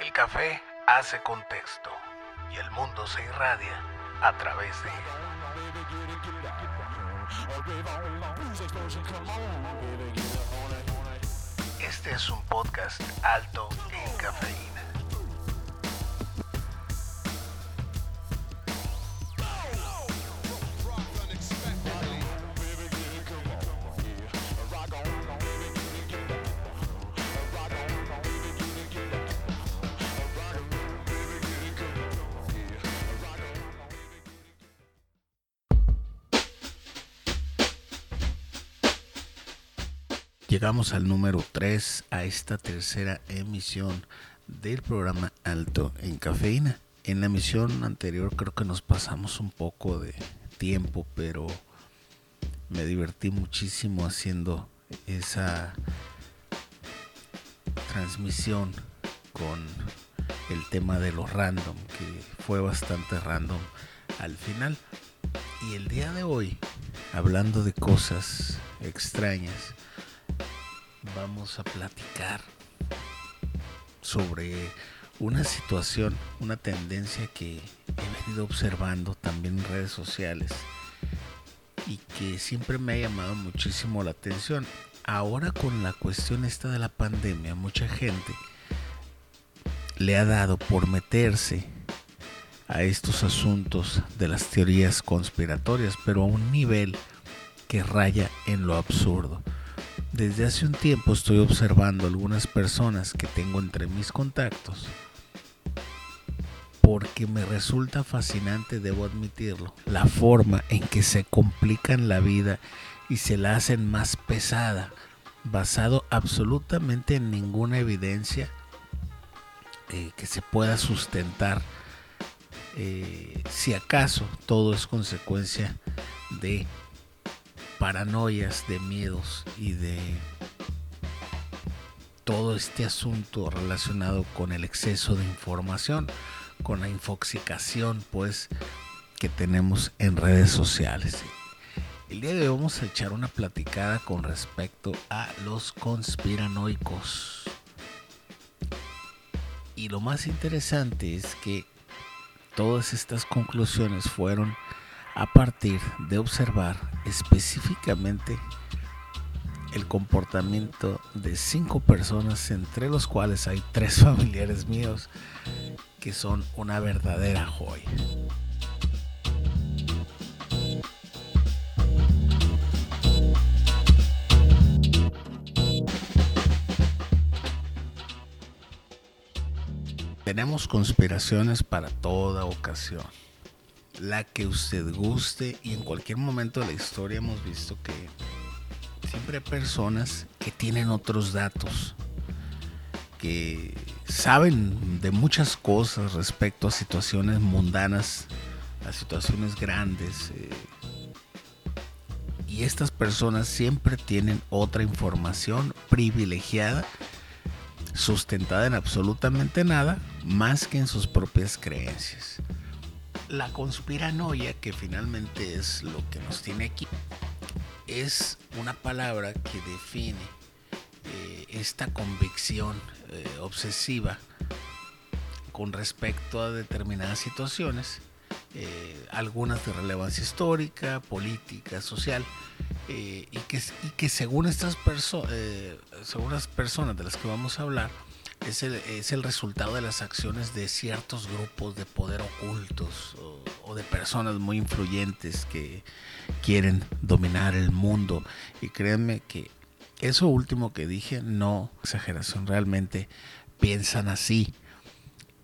El café hace contexto y el mundo se irradia a través de él. Este es un podcast alto en cafeína. Llegamos al número 3 a esta tercera emisión del programa Alto en Cafeína. En la emisión anterior creo que nos pasamos un poco de tiempo, pero me divertí muchísimo haciendo esa transmisión con el tema de los random, que fue bastante random al final. Y el día de hoy, hablando de cosas extrañas, vamos a platicar sobre una situación, una tendencia que he venido observando también en redes sociales y que siempre me ha llamado muchísimo la atención. Ahora con la cuestión esta de la pandemia, mucha gente le ha dado por meterse a estos asuntos de las teorías conspiratorias, pero a un nivel que raya en lo absurdo. Desde hace un tiempo estoy observando algunas personas que tengo entre mis contactos porque me resulta fascinante, debo admitirlo, la forma en que se complican la vida y se la hacen más pesada, basado absolutamente en ninguna evidencia eh, que se pueda sustentar. Eh, si acaso todo es consecuencia de paranoias, de miedos y de todo este asunto relacionado con el exceso de información, con la infoxicación pues que tenemos en redes sociales. El día de hoy vamos a echar una platicada con respecto a los conspiranoicos. Y lo más interesante es que todas estas conclusiones fueron a partir de observar específicamente el comportamiento de cinco personas, entre los cuales hay tres familiares míos que son una verdadera joya. Tenemos conspiraciones para toda ocasión la que usted guste y en cualquier momento de la historia hemos visto que siempre hay personas que tienen otros datos, que saben de muchas cosas respecto a situaciones mundanas, a situaciones grandes. Eh, y estas personas siempre tienen otra información privilegiada, sustentada en absolutamente nada, más que en sus propias creencias la conspiranoia, que finalmente es lo que nos tiene aquí, es una palabra que define eh, esta convicción eh, obsesiva con respecto a determinadas situaciones, eh, algunas de relevancia histórica, política, social, y que, según estas personas, según las personas de las que vamos a hablar, es el, es el resultado de las acciones de ciertos grupos de poder ocultos o, de personas muy influyentes que quieren dominar el mundo. Y créanme que eso último que dije, no exageración, realmente piensan así.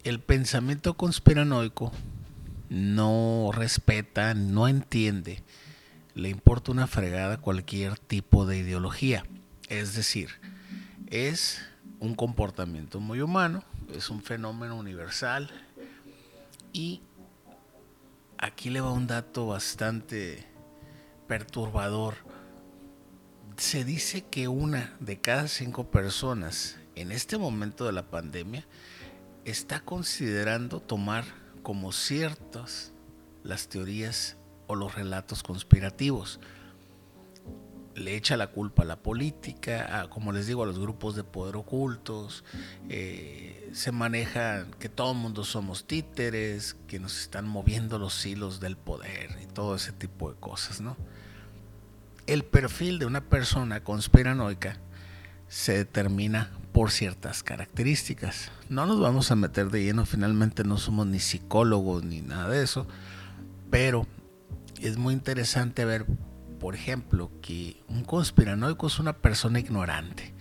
El pensamiento conspiranoico no respeta, no entiende, le importa una fregada cualquier tipo de ideología. Es decir, es un comportamiento muy humano, es un fenómeno universal y aquí le va un dato bastante perturbador. Se dice que una de cada cinco personas en este momento de la pandemia está considerando tomar como ciertas las teorías o los relatos conspirativos. Le echa la culpa a la política, como les digo, a los grupos de poder ocultos, eh, se maneja que todo el mundo somos títeres, que nos están moviendo los hilos del poder y todo ese tipo de cosas, ¿no? El perfil de una persona conspiranoica se determina por ciertas características. No nos vamos a meter de lleno, finalmente no somos ni psicólogos ni nada de eso, pero es muy interesante ver por ejemplo, que un conspiranoico es una persona ignorante.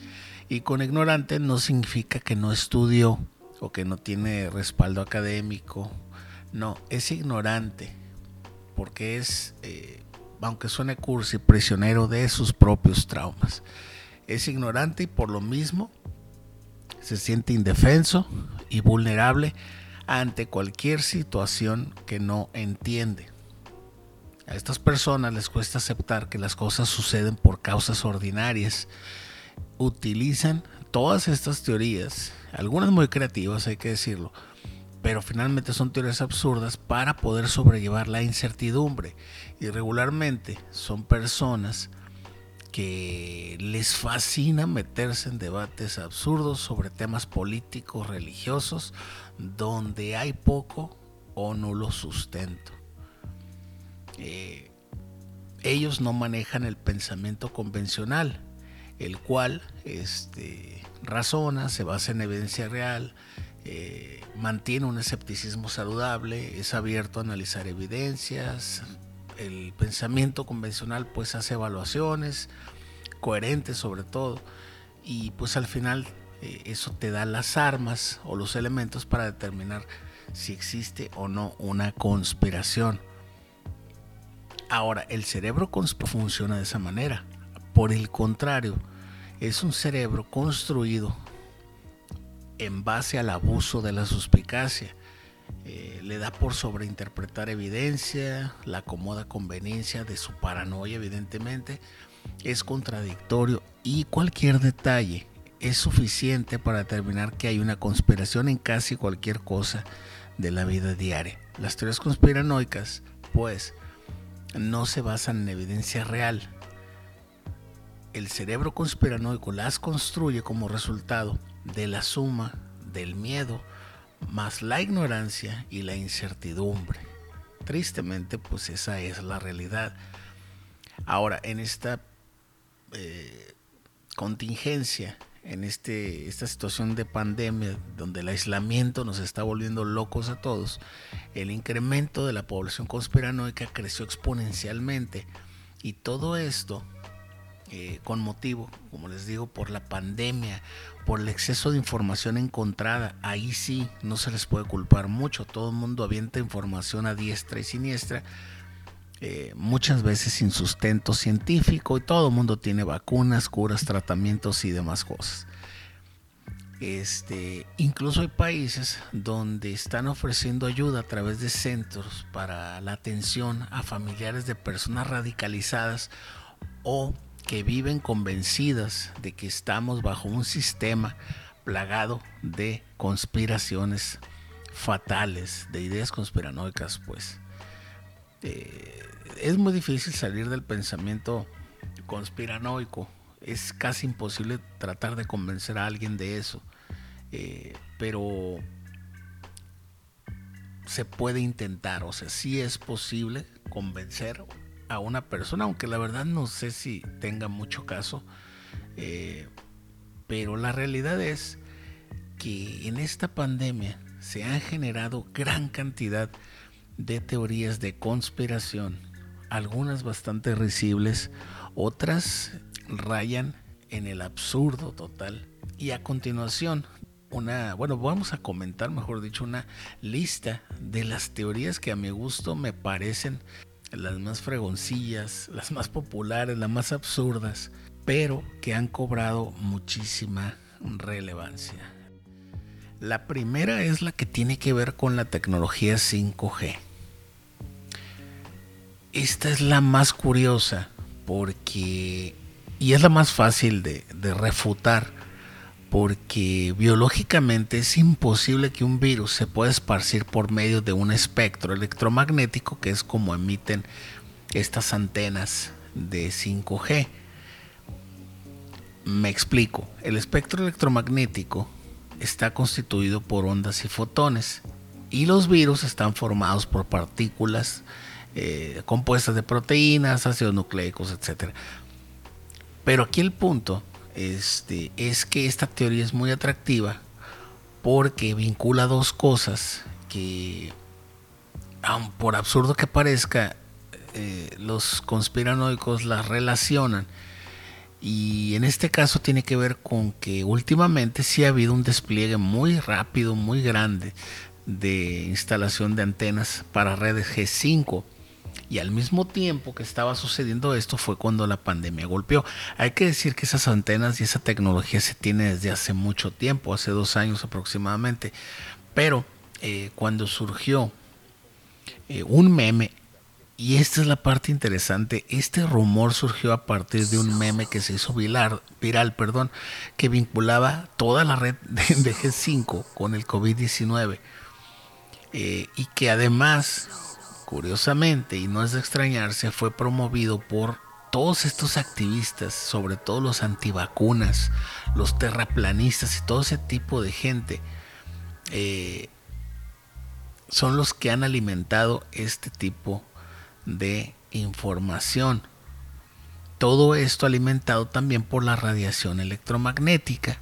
Y con ignorante no significa que no estudió o que no tiene respaldo académico. No, es ignorante porque es, eh, aunque suene cursi, prisionero de sus propios traumas. Es ignorante y por lo mismo se siente indefenso y vulnerable ante cualquier situación que no entiende. A estas personas les cuesta aceptar que las cosas suceden por causas ordinarias. Utilizan todas estas teorías, algunas muy creativas hay que decirlo, pero finalmente son teorías absurdas para poder sobrellevar la incertidumbre. Y regularmente son personas que les fascina meterse en debates absurdos sobre temas políticos, religiosos, donde hay poco o nulo sustento. Eh, ellos no manejan el pensamiento convencional, el cual este, razona, se basa en evidencia real, eh, mantiene un escepticismo saludable, es abierto a analizar evidencias. El pensamiento convencional pues hace evaluaciones coherentes sobre todo y pues al final eh, eso te da las armas o los elementos para determinar si existe o no una conspiración. Ahora, el cerebro funciona de esa manera. Por el contrario, es un cerebro construido en base al abuso de la suspicacia. Eh, le da por sobreinterpretar evidencia, la acomoda conveniencia de su paranoia, evidentemente. Es contradictorio y cualquier detalle es suficiente para determinar que hay una conspiración en casi cualquier cosa de la vida diaria. Las teorías conspiranoicas, pues, no se basan en evidencia real. El cerebro conspiranoico las construye como resultado de la suma del miedo más la ignorancia y la incertidumbre. Tristemente, pues esa es la realidad. Ahora, en esta eh, contingencia, en este, esta situación de pandemia, donde el aislamiento nos está volviendo locos a todos, el incremento de la población conspiranoica creció exponencialmente. Y todo esto eh, con motivo, como les digo, por la pandemia, por el exceso de información encontrada, ahí sí no se les puede culpar mucho, todo el mundo avienta información a diestra y siniestra, eh, muchas veces sin sustento científico y todo el mundo tiene vacunas, curas, tratamientos y demás cosas. Este, incluso hay países donde están ofreciendo ayuda a través de centros para la atención a familiares de personas radicalizadas o que viven convencidas de que estamos bajo un sistema plagado de conspiraciones fatales, de ideas conspiranoicas, pues. Eh, es muy difícil salir del pensamiento conspiranoico es casi imposible tratar de convencer a alguien de eso. Eh, pero se puede intentar, o sea, sí es posible convencer a una persona, aunque la verdad no sé si tenga mucho caso, eh, pero la realidad es que en esta pandemia se han generado gran cantidad de teorías de conspiración, algunas bastante risibles, otras rayan en el absurdo total. Y a continuación, una, bueno, vamos a comentar, mejor dicho, una lista de las teorías que a mi gusto me parecen las más fregoncillas, las más populares, las más absurdas, pero que han cobrado muchísima relevancia. La primera es la que tiene que ver con la tecnología 5G. Esta es la más curiosa porque y es la más fácil de, refutar porque biológicamente es imposible que un virus se pueda esparcir por medio de un espectro electromagnético que es como emiten estas antenas de 5G. Me explico. El espectro electromagnético está constituido por ondas y fotones y los virus están formados por partículas eh, compuestas de proteínas, ácidos nucleicos, etc. Pero aquí el punto este, es que esta teoría es muy atractiva porque vincula dos cosas que, por absurdo que parezca, eh, los conspiranoicos las relacionan. Y en este caso tiene que ver con que últimamente sí ha habido un despliegue muy rápido, muy grande de instalación de antenas para redes G5 y al mismo tiempo que estaba sucediendo esto fue cuando la pandemia golpeó. Hay que decir que esas antenas y esa tecnología se tiene desde hace mucho tiempo, hace dos años aproximadamente, pero eh, cuando surgió eh, un meme, y esta es la parte interesante, este rumor surgió a partir de un meme que se hizo viral, viral perdón, que vinculaba toda la red de, G5 con el COVID-19 eh, y que además Curiosamente, y no es de extrañarse, fue promovido por todos estos activistas, sobre todo los antivacunas, los terraplanistas y todo ese tipo de gente, eh, son los que han alimentado este tipo de información. Todo esto alimentado también por la radiación electromagnética.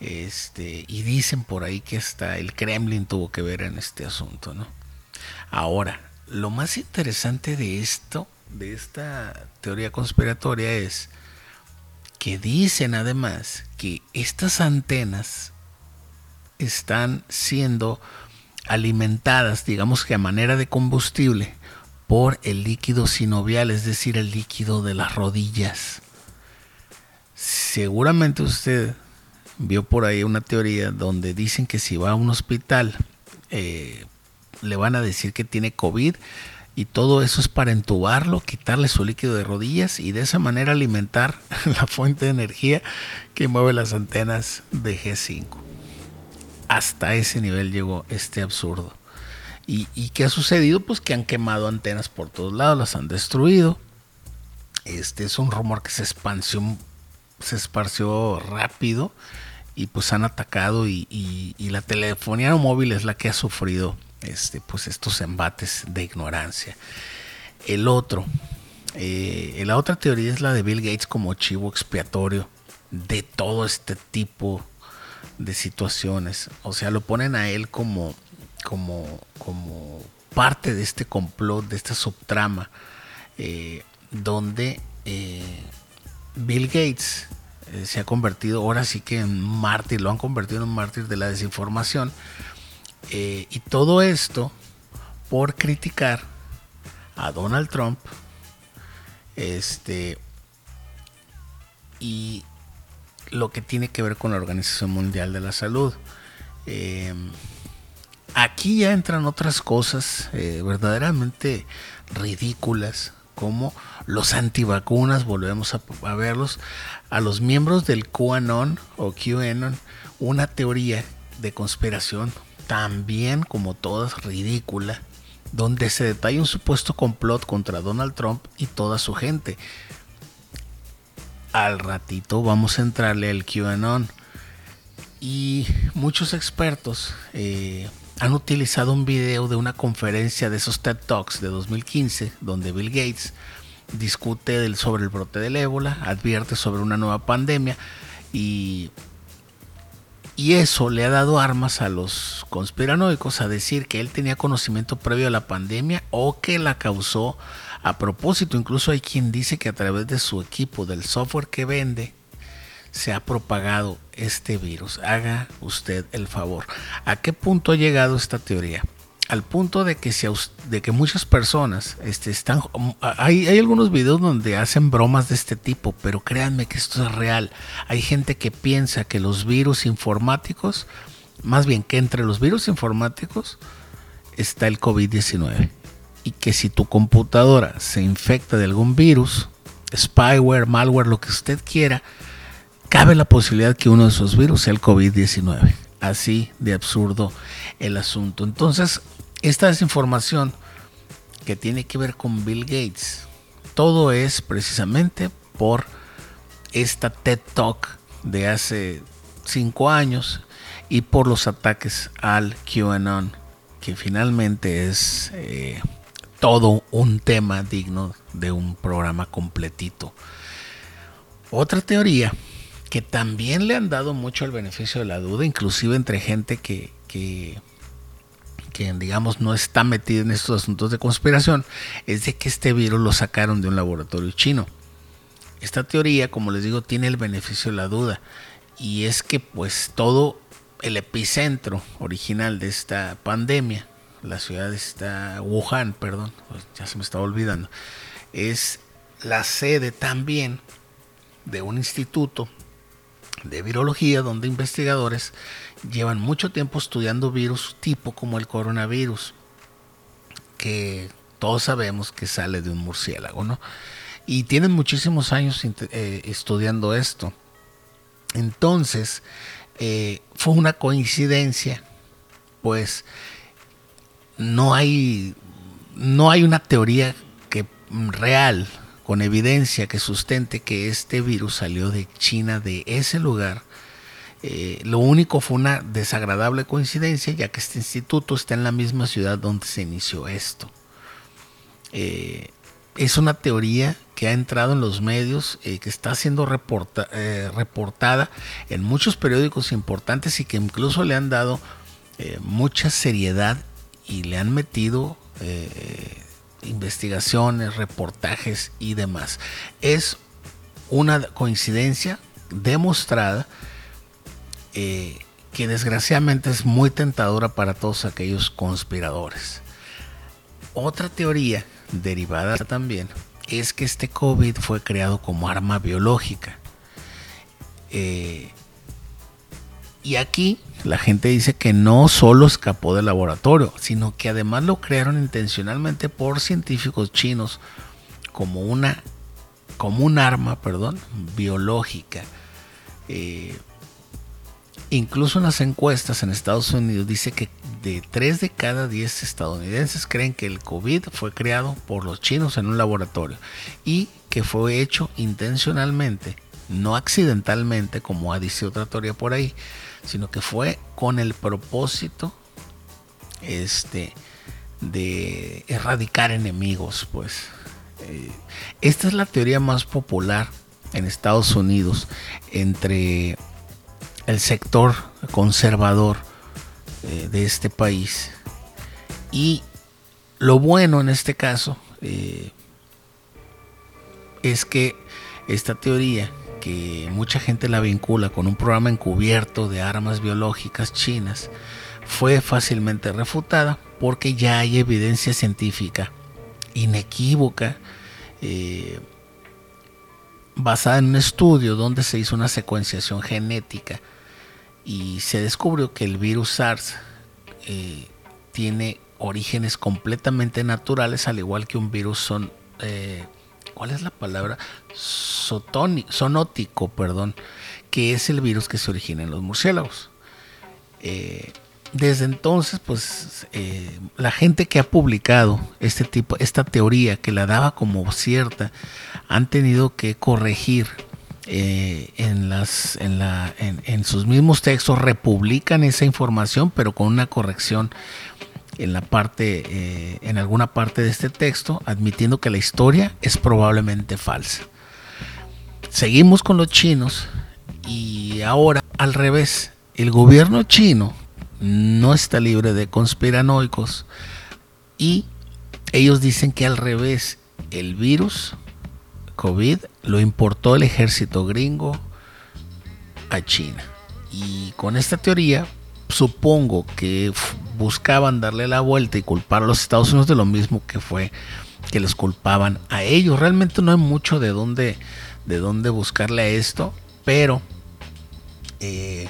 Este, y dicen por ahí que hasta el Kremlin tuvo que ver en este asunto, ¿no? Ahora, lo más interesante de esto, de esta teoría conspiratoria, es que dicen además que estas antenas están siendo alimentadas, digamos que a manera de combustible, por el líquido sinovial, es decir, el líquido de las rodillas. Seguramente usted vio por ahí una teoría donde dicen que si va a un hospital eh, le van a decir que tiene COVID y todo eso es para entubarlo, quitarle su líquido de rodillas y de esa manera alimentar la fuente de energía que mueve las antenas de G5. Hasta ese nivel llegó este absurdo. ¿Y, qué ha sucedido? Pues que han quemado antenas por todos lados, las han destruido. Este es un rumor que se esparció, se esparció rápido y pues han atacado y, y la telefonía móvil es la que ha sufrido este, pues estos embates de ignorancia. El otro, eh, la otra teoría es la de Bill Gates como chivo expiatorio de todo este tipo de situaciones. O sea, lo ponen a él como, como, como parte de este complot, de esta subtrama, eh, donde eh, Bill Gates se ha convertido, ahora sí que en mártir, lo han convertido en un mártir de la desinformación eh, y todo esto por criticar a Donald Trump. Este. Y lo que tiene que ver con la Organización Mundial de la Salud. Aquí ya entran otras cosas eh, verdaderamente ridículas, como los antivacunas, volvemos a, a, verlos, a los miembros del QAnon o QAnon, una teoría de conspiración también como todas ridícula, donde se detalla un supuesto complot contra Donald Trump y toda su gente. Al ratito vamos a entrarle al QAnon. Y muchos expertos eh, han utilizado un video de una conferencia de esos TED Talks de 2015, donde Bill Gates discute sobre el brote del ébola, advierte sobre una nueva pandemia y y eso le ha dado armas a los conspiranoicos a decir que él tenía conocimiento previo a la pandemia o que la causó a propósito. Incluso hay quien dice que a través de su equipo, del software que vende, se ha propagado este virus. Haga usted el favor. ¿A qué punto ha llegado esta teoría? al punto de que, de que muchas personas este, están... Hay, hay, algunos videos donde hacen bromas de este tipo, pero créanme que esto es real. Hay gente que piensa que los virus informáticos, más bien que entre los virus informáticos está el COVID-19. Y que si tu computadora se infecta de algún virus, spyware, malware, lo que usted quiera, cabe la posibilidad que uno de esos virus sea el COVID-19 así de absurdo el asunto. Entonces, esta desinformación que tiene que ver con Bill Gates, todo es precisamente por esta TED Talk de hace cinco años y por los ataques al QAnon, que finalmente es eh, todo un tema digno de un programa completito. Otra teoría que también le han dado mucho el beneficio de la duda, inclusive entre gente que, que, digamos no está metida en estos asuntos de conspiración, es de que este virus lo sacaron de un laboratorio chino. Esta teoría, como les digo, tiene el beneficio de la duda y es que pues todo el epicentro original de esta pandemia, la ciudad está Wuhan, perdón, pues, ya se me estaba olvidando, es la sede también de un instituto de virología donde investigadores llevan mucho tiempo estudiando virus tipo como el coronavirus, que todos sabemos que sale de un murciélago, ¿no? Y tienen muchísimos años eh, estudiando esto. Entonces, eh, fue una coincidencia, pues no hay, no hay una teoría que, real, con evidencia que sustente que este virus salió de China, de ese lugar. Eh, lo único fue una desagradable coincidencia, ya que este instituto está en la misma ciudad donde se inició esto. Eh, es una teoría que ha entrado en los medios, eh, que está siendo eh, reportada en muchos periódicos importantes y que incluso le han dado mucha seriedad y le han metido investigaciones, reportajes y demás. Es una coincidencia demostrada que desgraciadamente es muy tentadora para todos aquellos conspiradores. Otra teoría derivada también es que este COVID fue creado como arma biológica. Eh, y aquí la gente dice que no solo escapó del laboratorio, sino que además lo crearon intencionalmente por científicos chinos como una como un arma, perdón, biológica. Eh, incluso en las encuestas en Estados Unidos dice que de 3 de cada 10 estadounidenses creen que el COVID fue creado por los chinos en un laboratorio y que fue hecho intencionalmente, no accidentalmente, como dice otra teoría por ahí, sino que fue con el propósito este, de erradicar enemigos, pues. Eh, esta es la teoría más popular en Estados Unidos entre el sector conservador eh, de este país. Y lo bueno en este caso eh, es que esta teoría, mucha gente la vincula con un programa encubierto de armas biológicas chinas, fue fácilmente refutada porque ya hay evidencia científica inequívoca eh, basada en un estudio donde se hizo una secuenciación genética y se descubrió que el virus SARS eh, tiene orígenes completamente naturales, al igual que un virus son, eh, ¿cuál es la palabra? sonótico, perdón, que es el virus que se origina en los murciélagos. Eh, desde entonces, pues la gente que ha publicado este tipo, esta teoría que la daba como cierta, han tenido que corregir eh, en, sus mismos textos republican esa información, pero con una corrección en la parte, eh, en alguna parte de este texto, admitiendo que la historia es probablemente falsa. Seguimos con los chinos y ahora al revés, el gobierno chino no está libre de conspiranoicos y ellos dicen que al revés, el virus COVID lo importó el ejército gringo a China. Y con esta teoría, supongo que buscaban darle la vuelta y culpar a los Estados Unidos de lo mismo que fue que les culpaban a ellos. Realmente no hay mucho de dónde, de dónde buscarle a esto, pero eh,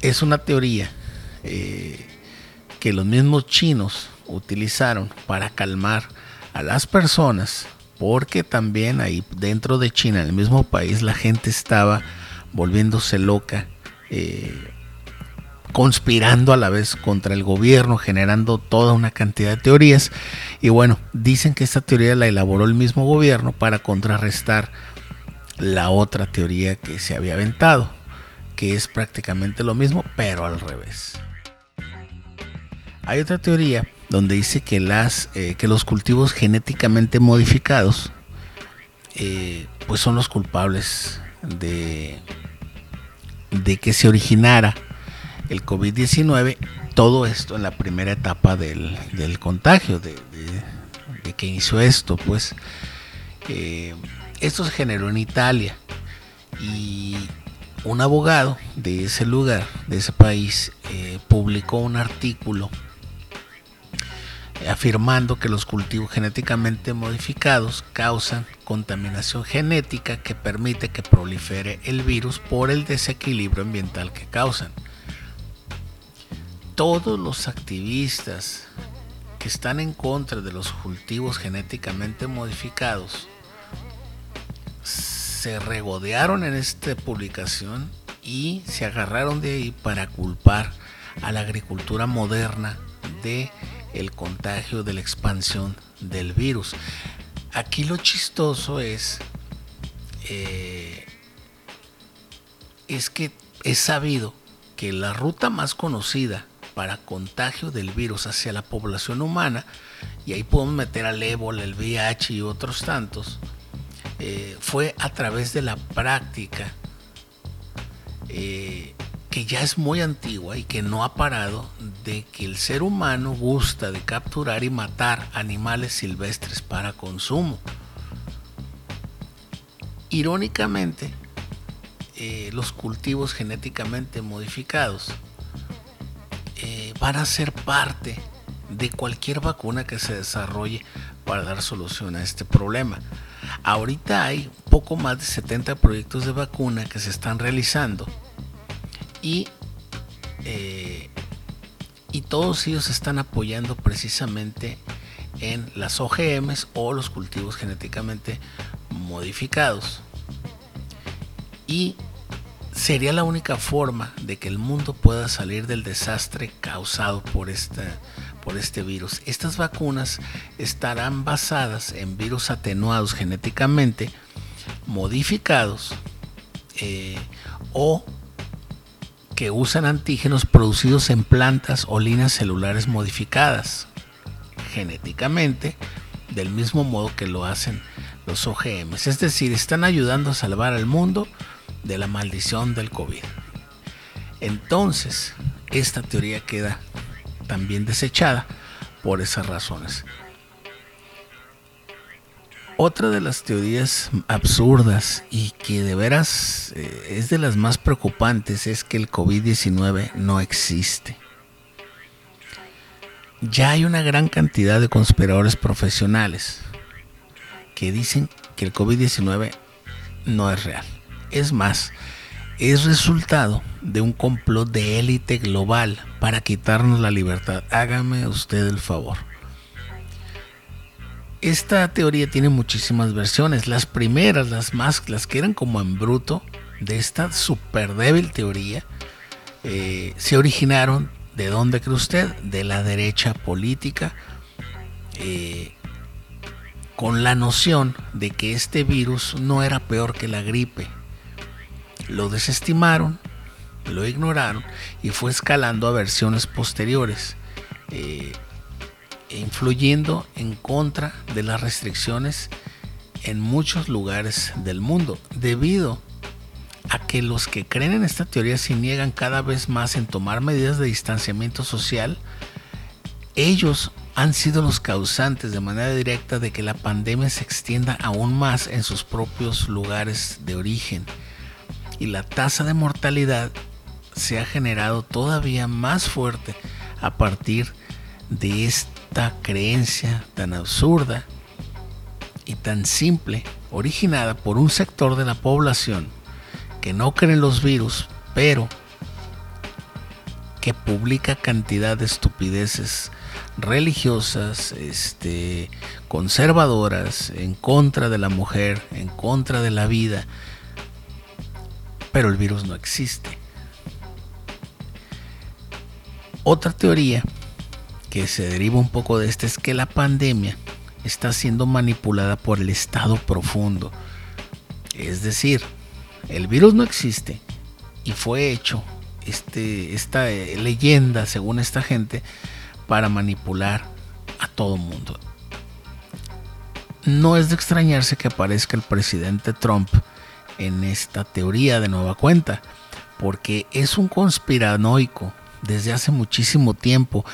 es una teoría eh, que los mismos chinos utilizaron para calmar a las personas porque también ahí dentro de China, en el mismo país, la gente estaba volviéndose loca, eh, conspirando a la vez contra el gobierno, generando toda una cantidad de teorías. Y bueno, dicen que esta teoría la elaboró el mismo gobierno para contrarrestar la otra teoría que se había aventado, que es prácticamente lo mismo, pero al revés. Hay otra teoría donde dice que, las, eh, que los cultivos genéticamente modificados eh, pues son los culpables de, de que se originara el COVID-19, todo esto en la primera etapa del, contagio, de, que inició esto, pues eh, esto se generó en Italia y un abogado de ese lugar, de ese país, eh, publicó un artículo afirmando que los cultivos genéticamente modificados causan contaminación genética que permite que prolifere el virus por el desequilibrio ambiental que causan. Todos los activistas que están en contra de los cultivos genéticamente modificados se regodearon en esta publicación y se agarraron de ahí para culpar a la agricultura moderna de el contagio de la expansión del virus. Aquí lo chistoso es, eh, es que es sabido que la ruta más conocida para contagio del virus hacia la población humana, y ahí podemos meter al ébola, el VIH y otros tantos, eh, fue a través de la práctica eh, que ya es muy antigua y que no ha parado de que el ser humano gusta de capturar y matar animales silvestres para consumo. Irónicamente, eh, los cultivos genéticamente modificados van a ser parte de cualquier vacuna que se desarrolle para dar solución a este problema. Ahorita hay poco más de 70 proyectos de vacuna que se están realizando y, eh, y todos ellos están apoyando precisamente en las OGMs o los cultivos genéticamente modificados. Y sería la única forma de que el mundo pueda salir del desastre causado por, por este virus. Estas vacunas estarán basadas en virus atenuados genéticamente, modificados eh, o que usan antígenos producidos en plantas o líneas celulares modificadas genéticamente, del mismo modo que lo hacen los OGMs. Es decir, están ayudando a salvar al mundo de la maldición del COVID. Entonces, esta teoría queda también desechada por esas razones. Otra de las teorías absurdas y que de veras eh, es de las más preocupantes es que el COVID-19 no existe. Ya hay una gran cantidad de conspiradores profesionales que dicen que el COVID-19 no es real. Es más, es resultado de un complot de élite global para quitarnos la libertad. Hágame usted el favor. Esta teoría tiene muchísimas versiones. Las primeras, las más, las que eran como en bruto de esta super débil teoría, eh, se originaron de dónde cree usted? De la derecha política, eh, con la noción de que este virus no era peor que la gripe. Lo desestimaron, lo ignoraron y fue escalando a versiones posteriores. Eh, influyendo en contra de las restricciones en muchos lugares del mundo, debido a que los que creen en esta teoría se niegan cada vez más en tomar medidas de distanciamiento social, ellos han sido los causantes de manera directa de que la pandemia se extienda aún más en sus propios lugares de origen y la tasa de mortalidad se ha generado todavía más fuerte a partir de este creencia tan absurda y tan simple, originada por un sector de la población que no cree en los virus, pero que publica cantidad de estupideces religiosas, este, conservadoras, en contra de la mujer, en contra de la vida, pero el virus no existe. Otra teoría que se deriva un poco de este es que la pandemia está siendo manipulada por el Estado profundo. Es decir, el virus no existe y fue hecho este, esta eh, leyenda, según esta gente, para manipular a todo mundo. No es de extrañarse que aparezca el presidente Trump en esta teoría de nueva cuenta, porque es un conspiranoico desde hace muchísimo tiempo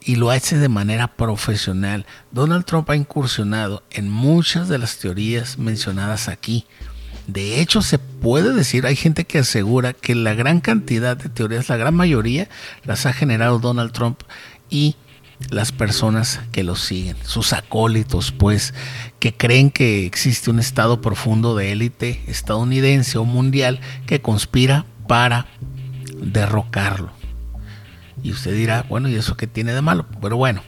y lo hace de manera profesional. Donald Trump ha incursionado en muchas de las teorías mencionadas aquí. De hecho, se puede decir, hay gente que asegura que la gran cantidad de teorías, la gran mayoría, las ha generado Donald Trump y las personas que lo siguen, sus acólitos, pues, que creen que existe un estado profundo de élite estadounidense o mundial que conspira para derrocarlo. Y usted dirá, bueno, ¿y eso qué tiene de malo? Pero bueno,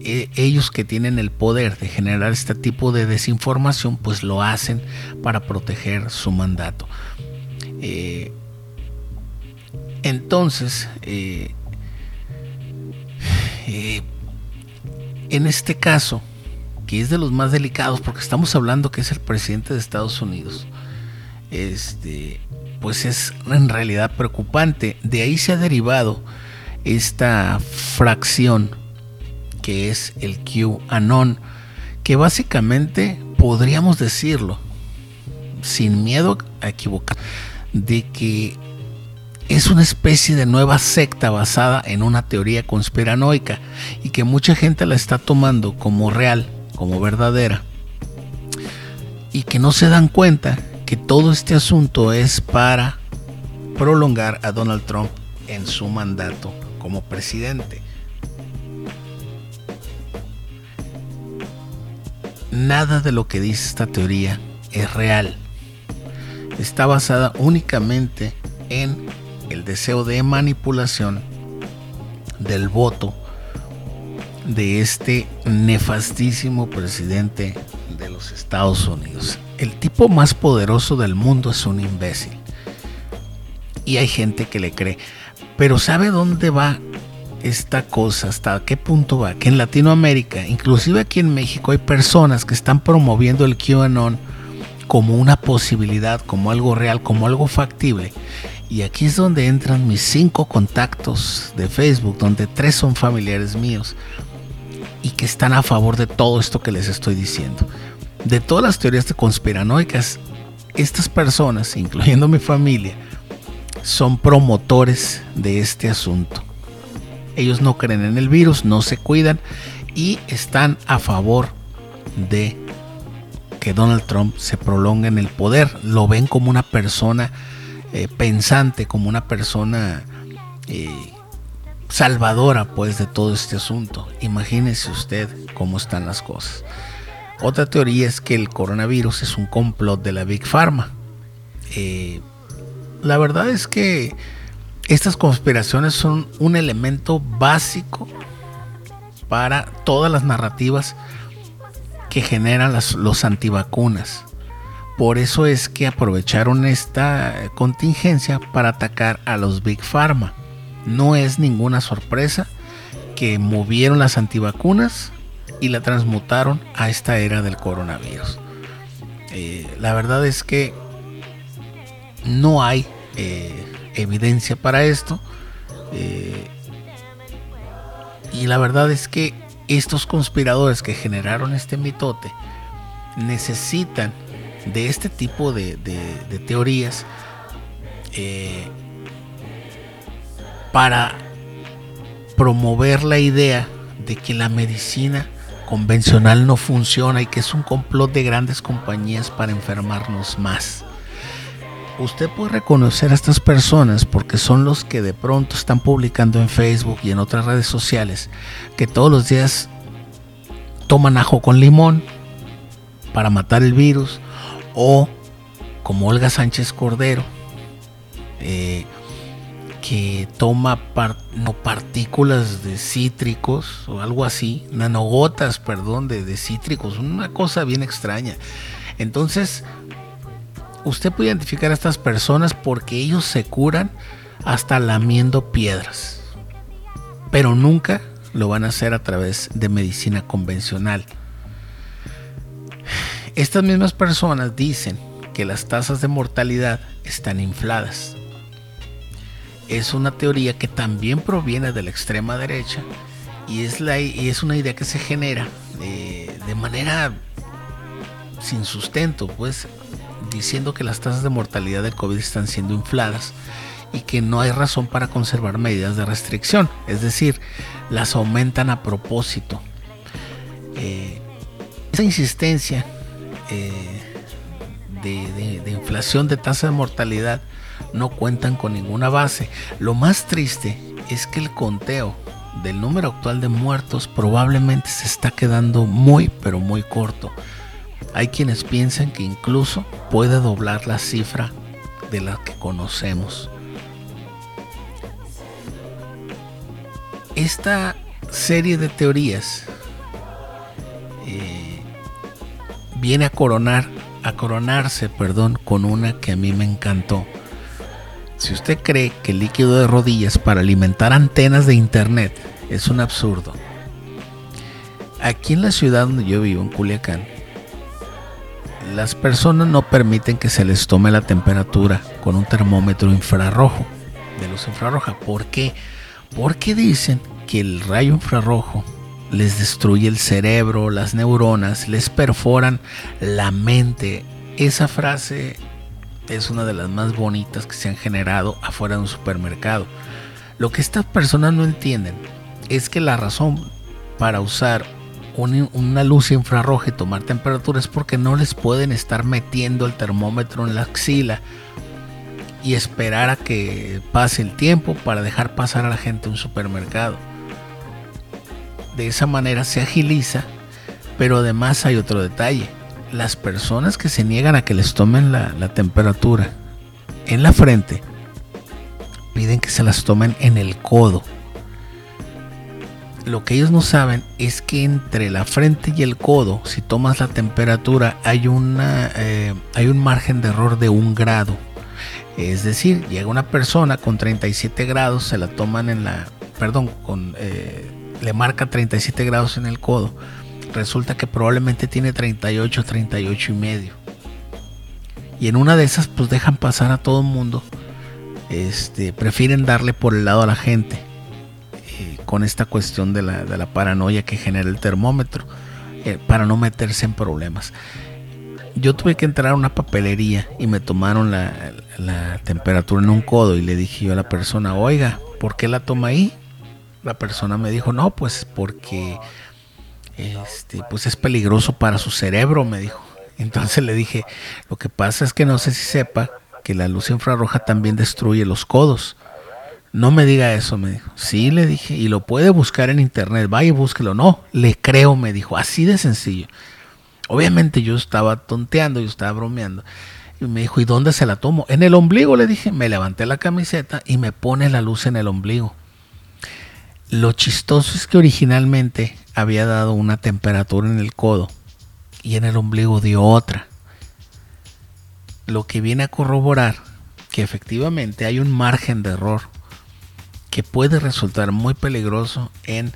e, ellos que tienen el poder de generar este tipo de desinformación, pues lo hacen para proteger su mandato. Eh, entonces, eh, eh, en este caso, que es de los más delicados, porque estamos hablando que es el presidente de Estados Unidos, este, pues es en realidad preocupante. De ahí se ha derivado esta fracción que es el QAnon, que básicamente podríamos decirlo, sin miedo a equivocar, de que es una especie de nueva secta basada en una teoría conspiranoica y que mucha gente la está tomando como real, como verdadera, y que no se dan cuenta que todo este asunto es para prolongar a Donald Trump en su mandato como presidente. Nada de lo que dice esta teoría es real. Está basada únicamente en el deseo de manipulación del voto de este nefastísimo presidente de los Estados Unidos. El tipo más poderoso del mundo es un imbécil. Y hay gente que le cree. Pero ¿sabe dónde va esta cosa? ¿Hasta qué punto va? Que en Latinoamérica, inclusive aquí en México, hay personas que están promoviendo el QAnon como una posibilidad, como algo real, como algo factible. Y aquí es donde entran mis cinco contactos de Facebook, donde tres son familiares míos y que están a favor de todo esto que les estoy diciendo. De todas las teorías de conspiranoicas, estas personas, incluyendo mi familia, son promotores de este asunto. Ellos no creen en el virus, no se cuidan y están a favor de que Donald Trump se prolongue en el poder. Lo ven como una persona eh, pensante, como una persona eh, salvadora pues de todo este asunto. Imagínese usted cómo están las cosas. Otra teoría es que el coronavirus es un complot de la Big Pharma. Eh, la verdad es que estas conspiraciones son un elemento básico para todas las narrativas que generan los antivacunas. Por eso es que aprovecharon esta contingencia para atacar a los Big Pharma. No es ninguna sorpresa que movieron las antivacunas y la transmutaron a esta era del coronavirus. Eh, la verdad es que no hay eh, evidencia para esto. Eh, y la verdad es que estos conspiradores que generaron este mitote necesitan de este tipo de, teorías eh, para promover la idea de que la medicina convencional no funciona y que es un complot de grandes compañías para enfermarnos más. Usted puede reconocer a estas personas porque son los que de pronto están publicando en Facebook y en otras redes sociales que todos los días toman ajo con limón para matar el virus o como Olga Sánchez Cordero eh, que toma partículas de cítricos o algo así, nanogotas, perdón, de, de cítricos, una cosa bien extraña. Entonces, usted puede identificar a estas personas porque ellos se curan hasta lamiendo piedras. Pero nunca lo van a hacer a través de medicina convencional. Estas mismas personas dicen que las tasas de mortalidad están infladas. Es una teoría que también proviene de la extrema derecha y es, una idea que se genera eh, de manera sin sustento, pues diciendo que las tasas de mortalidad del COVID están siendo infladas y que no hay razón para conservar medidas de restricción, es decir, las aumentan a propósito. Eh, esa insistencia eh, de, inflación de tasa de mortalidad no cuentan con ninguna base. Lo más triste es que el conteo del número actual de muertos probablemente se está quedando muy pero muy corto. Hay quienes piensan que incluso puede doblar la cifra de la que conocemos. Esta serie de teorías eh, viene a coronar, a coronarse, perdón, con una que a mí me encantó. Si usted cree que el líquido de rodillas para alimentar antenas de internet es un absurdo, aquí en la ciudad donde yo vivo, en Culiacán, las personas no permiten que se les tome la temperatura con un termómetro infrarrojo, de luz infrarroja. ¿Por qué? Porque dicen que el rayo infrarrojo les destruye el cerebro, las neuronas, les perforan la mente. Esa frase es una de las más bonitas que se han generado afuera de un supermercado. Lo que estas personas no entienden es que la razón para usar una luz infrarroja y tomar temperatura es porque no les pueden estar metiendo el termómetro en la axila y esperar a que pase el tiempo para dejar pasar a la gente a un supermercado. De esa manera se agiliza, pero además hay otro detalle. Las personas que se niegan a que les tomen la, temperatura en la frente, piden que se las tomen en el codo. Lo que ellos no saben es que entre la frente y el codo, si tomas la temperatura, hay, una, eh, hay un margen de error de un grado. Es decir, llega una persona con 37 grados, se la toman en la, perdón, con eh, le marca 37 grados en el codo, resulta que probablemente tiene 38, 38 y medio. Y en una de esas pues dejan pasar a todo el mundo. Este, prefieren darle por el lado a la gente eh, con esta cuestión de la, paranoia que genera el termómetro eh, para no meterse en problemas. Yo tuve que entrar a una papelería y me tomaron la, la temperatura en un codo y le dije yo a la persona, oiga, ¿por qué la toma ahí? La persona me dijo, no, pues porque este, pues es peligroso para su cerebro, me dijo. Entonces le dije, lo que pasa es que no sé si sepa que la luz infrarroja también destruye los codos. No me diga eso, me dijo. Sí, le dije, y lo puede buscar en internet, vaya y búsquelo. No, le creo, me dijo, así de sencillo. Obviamente yo estaba tonteando, yo estaba bromeando. Y me dijo, ¿y dónde se la tomo? En el ombligo, le dije. Me levanté la camiseta y me pone la luz en el ombligo. Lo chistoso es que originalmente había dado una temperatura en el codo y en el ombligo dio otra. Lo que viene a corroborar que efectivamente hay un margen de error que puede resultar muy peligroso en,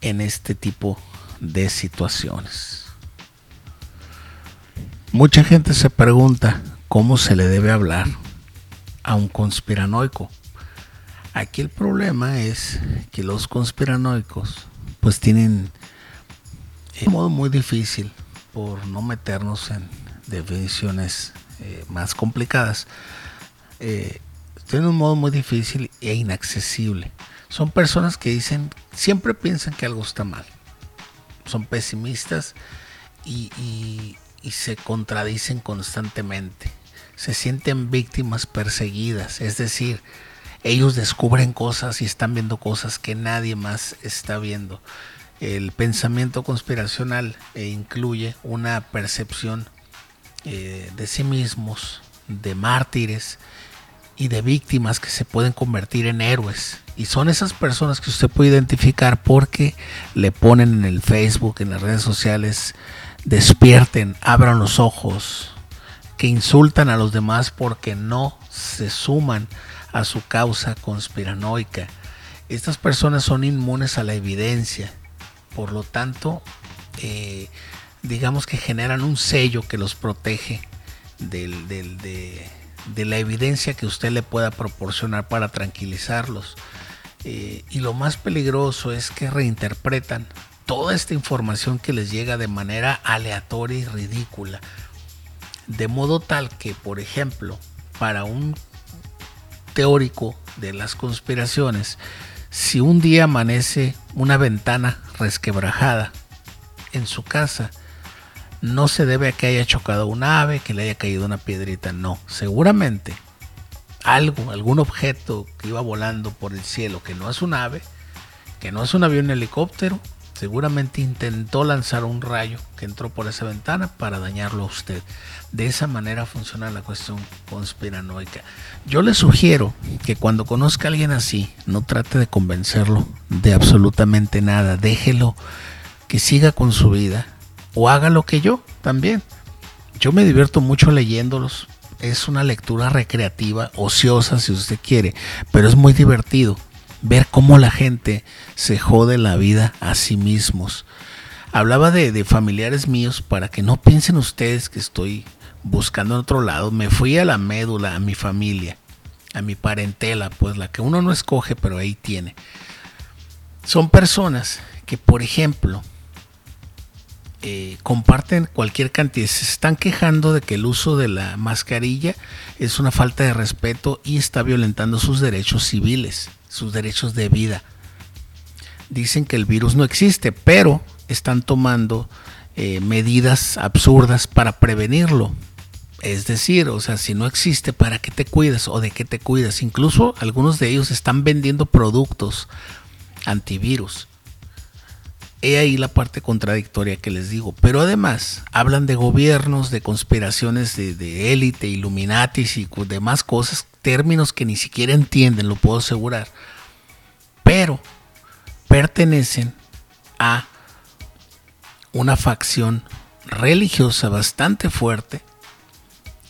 en este tipo de situaciones. Mucha gente se pregunta cómo se le debe hablar a un conspiranoico. Aquí el problema es que los conspiranoicos pues tienen un modo muy difícil por no meternos en definiciones eh, más complicadas. Eh, tienen un modo muy difícil e inaccesible. Son personas que dicen, siempre piensan que algo está mal. Son pesimistas y, y se contradicen constantemente. Se sienten víctimas perseguidas, es decir, ellos descubren cosas y están viendo cosas que nadie más está viendo. El pensamiento conspiracional eh, incluye una percepción eh, de sí mismos, de mártires y de víctimas que se pueden convertir en héroes. Y son esas personas que usted puede identificar porque le ponen en el Facebook, en las redes sociales, despierten, abran los ojos, que insultan a los demás porque no se suman a su causa conspiranoica. Estas personas son inmunes a la evidencia, por lo tanto, eh, digamos que generan un sello que los protege de, la evidencia que usted le pueda proporcionar para tranquilizarlos. Eh, y lo más peligroso es que reinterpretan toda esta información que les llega de manera aleatoria y ridícula. De modo tal que, por ejemplo, para un teórico de las conspiraciones, si un día amanece una ventana resquebrajada en su casa, no se debe a que haya chocado un ave, que le haya caído una piedrita, no. Seguramente algo, algún objeto que iba volando por el cielo, que no es un ave, que no es un avión helicóptero, seguramente intentó lanzar un rayo que entró por esa ventana para dañarlo a usted. De esa manera funciona la cuestión conspiranoica. Yo le sugiero que cuando conozca a alguien así, no trate de convencerlo de absolutamente nada. Déjelo que siga con su vida o haga lo que yo también. Yo me divierto mucho leyéndolos. Es una lectura recreativa, ociosa si usted quiere, pero es muy divertido ver cómo la gente se jode la vida a sí mismos. Hablaba de, familiares míos para que no piensen ustedes que estoy buscando en otro lado, me fui a la médula, a mi familia, a mi parentela, pues la que uno no escoge, pero ahí tiene. Son personas que, por ejemplo, eh, comparten cualquier cantidad, se están quejando de que el uso de la mascarilla es una falta de respeto y está violentando sus derechos civiles, sus derechos de vida. Dicen que el virus no existe, pero están tomando eh, medidas absurdas para prevenirlo. Es decir, o sea, si no existe, ¿para qué te cuidas o de qué te cuidas? Incluso algunos de ellos están vendiendo productos antivirus. He ahí la parte contradictoria que les digo. Pero además hablan de gobiernos, de conspiraciones de, élite, illuminatis y demás cosas, términos que ni siquiera entienden, lo puedo asegurar. Pero pertenecen a una facción religiosa bastante fuerte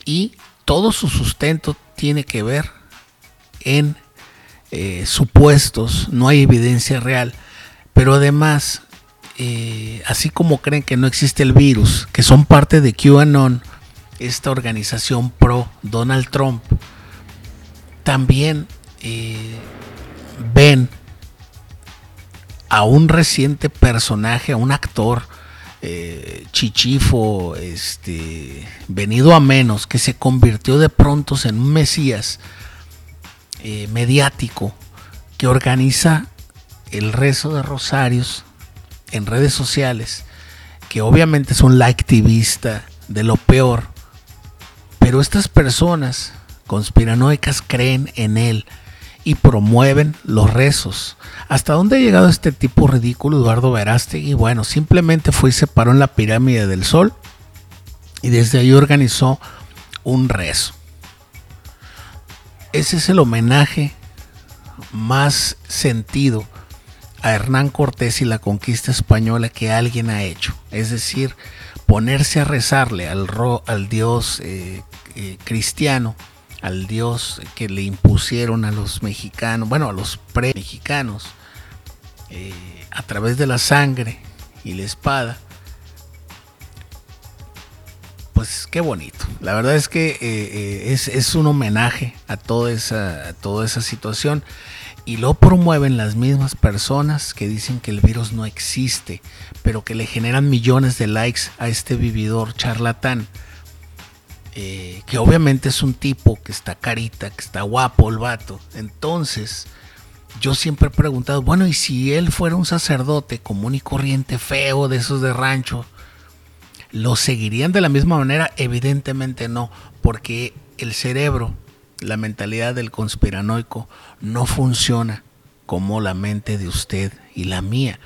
y todo su sustento tiene que ver en eh, supuestos, no hay evidencia real, pero además, eh, así como creen que no existe el virus, que son parte de QAnon, esta organización pro Donald Trump, también eh, ven a un reciente personaje, a un actor, eh, chichifo, este, venido a menos, que se convirtió de pronto en un mesías mediático que organiza el rezo de rosarios en redes sociales, que obviamente es un activista de lo peor, pero estas personas conspiranoicas creen en él y promueven los rezos. ¿Hasta dónde ha llegado este tipo ridículo, Eduardo Verástegui? Bueno, simplemente fue y se paró en la pirámide del Sol y desde ahí organizó un rezo. Ese es el homenaje más sentido a Hernán Cortés y la conquista española que alguien ha hecho. Es decir, ponerse a rezarle al, al Dios eh, eh, cristiano al Dios que le impusieron a los mexicanos, bueno, a los pre-mexicanos, eh, a través de la sangre y la espada, pues qué bonito. La verdad es que eh, es, un homenaje a toda, esa, a toda esa situación y lo promueven las mismas personas que dicen que el virus no existe, pero que le generan millones de likes a este vividor charlatán eh, que obviamente es un tipo que está carita, que está guapo el vato. Entonces, yo siempre he preguntado, bueno, ¿y si él fuera un sacerdote común y corriente, feo, de esos de rancho? ¿Lo seguirían de la misma manera? Evidentemente no, porque el cerebro, la mentalidad del conspiranoico, no funciona como la mente de usted y la mía.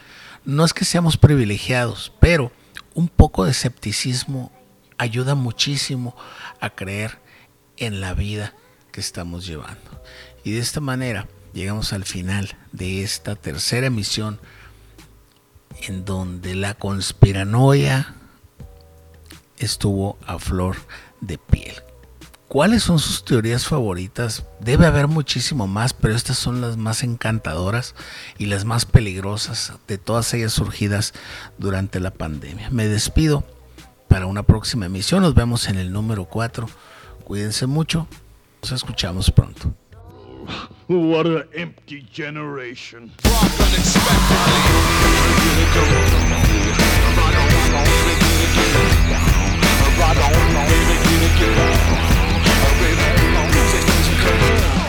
No es que seamos privilegiados, pero un poco de escepticismo ayuda muchísimo a creer en la vida que estamos llevando. Y de esta manera llegamos al final de esta tercera emisión en donde la conspiranoia estuvo a flor de piel. ¿Cuáles son sus teorías favoritas? Debe haber muchísimo más, pero estas son las más encantadoras y las más peligrosas de todas ellas surgidas durante la pandemia. Me despido para una próxima emisión. Nos vemos en el número 4. Cuídense mucho. Nos escuchamos pronto. What an empty generation. A river long existence occurs